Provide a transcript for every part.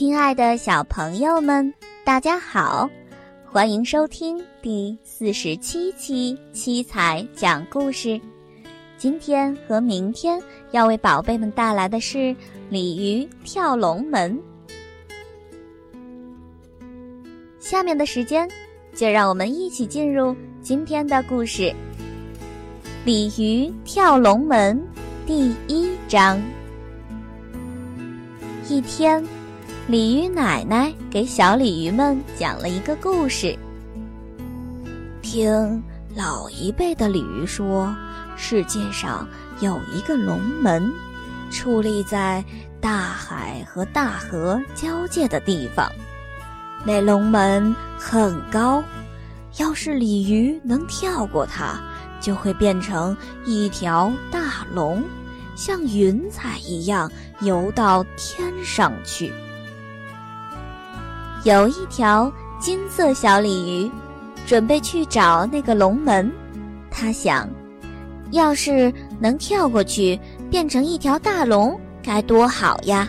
亲爱的小朋友们，大家好，欢迎收听第四十七期七彩讲故事。今天和明天要为宝贝们带来的是鲤鱼跳龙门。下面的时间，就让我们一起进入今天的故事《鲤鱼跳龙门》第一章。一天。鲤鱼奶奶给小鲤鱼们讲了一个故事。听老一辈的鲤鱼说，世界上有一个龙门，矗立在大海和大河交界的地方。那龙门很高，要是鲤鱼能跳过它，就会变成一条大龙，像云彩一样游到天上去。有一条金色小鲤鱼，准备去找那个龙门。他想，要是能跳过去，变成一条大龙，该多好呀！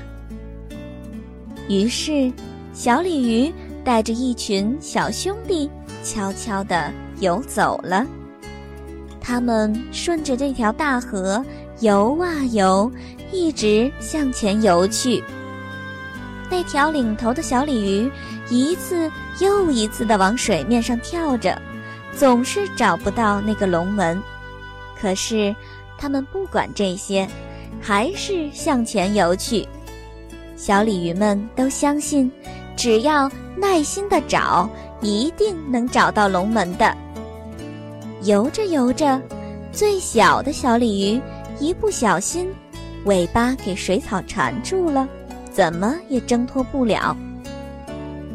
于是，小鲤鱼带着一群小兄弟，悄悄地游走了。他们顺着这条大河游啊游，一直向前游去。那条领头的小鲤鱼一次又一次地往水面上跳着，总是找不到那个龙门。可是，他们不管这些，还是向前游去。小鲤鱼们都相信，只要耐心地找，一定能找到龙门的。游着游着，最小的小鲤鱼一不小心，尾巴给水草缠住了。怎么也挣脱不了。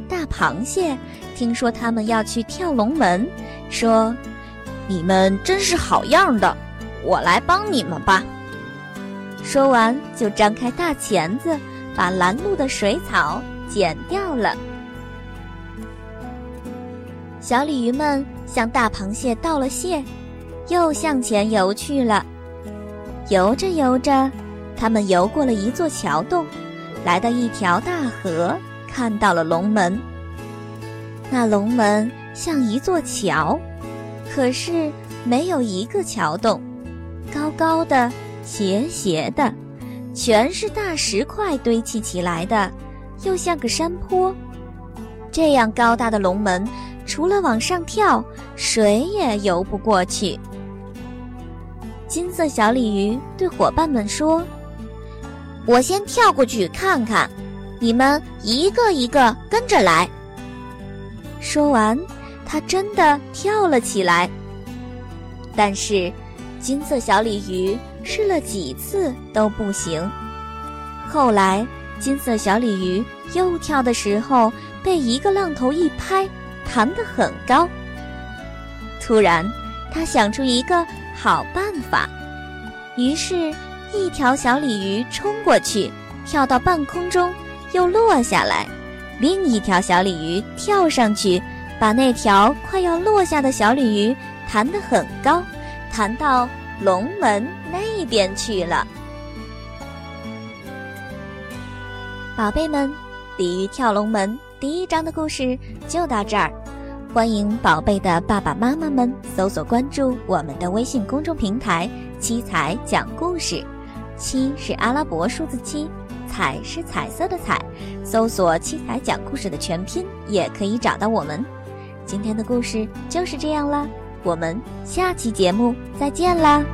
大螃蟹听说他们要去跳龙门，说：“你们真是好样的，我来帮你们吧。”说完就张开大钳子，把拦路的水草剪掉了。小鲤鱼们向大螃蟹道了谢，又向前游去了。游着游着，他们游过了一座桥洞。来到一条大河，看到了龙门。那龙门像一座桥，可是没有一个桥洞，高高的、斜斜的，全是大石块堆砌起来的，又像个山坡。这样高大的龙门，除了往上跳，谁也游不过去。金色小鲤鱼对伙伴们说。我先跳过去看看，你们一个一个跟着来。说完，他真的跳了起来。但是，金色小鲤鱼试了几次都不行。后来，金色小鲤鱼又跳的时候，被一个浪头一拍，弹得很高。突然，他想出一个好办法，于是。一条小鲤鱼冲过去，跳到半空中，又落下来；另一条小鲤鱼跳上去，把那条快要落下的小鲤鱼弹得很高，弹到龙门那边去了。宝贝们，鲤鱼跳龙门第一章的故事就到这儿，欢迎宝贝的爸爸妈妈们搜索关注我们的微信公众平台“七彩讲故事”。七是阿拉伯数字七，彩是彩色的彩。搜索“七彩讲故事”的全拼，也可以找到我们。今天的故事就是这样啦，我们下期节目再见啦！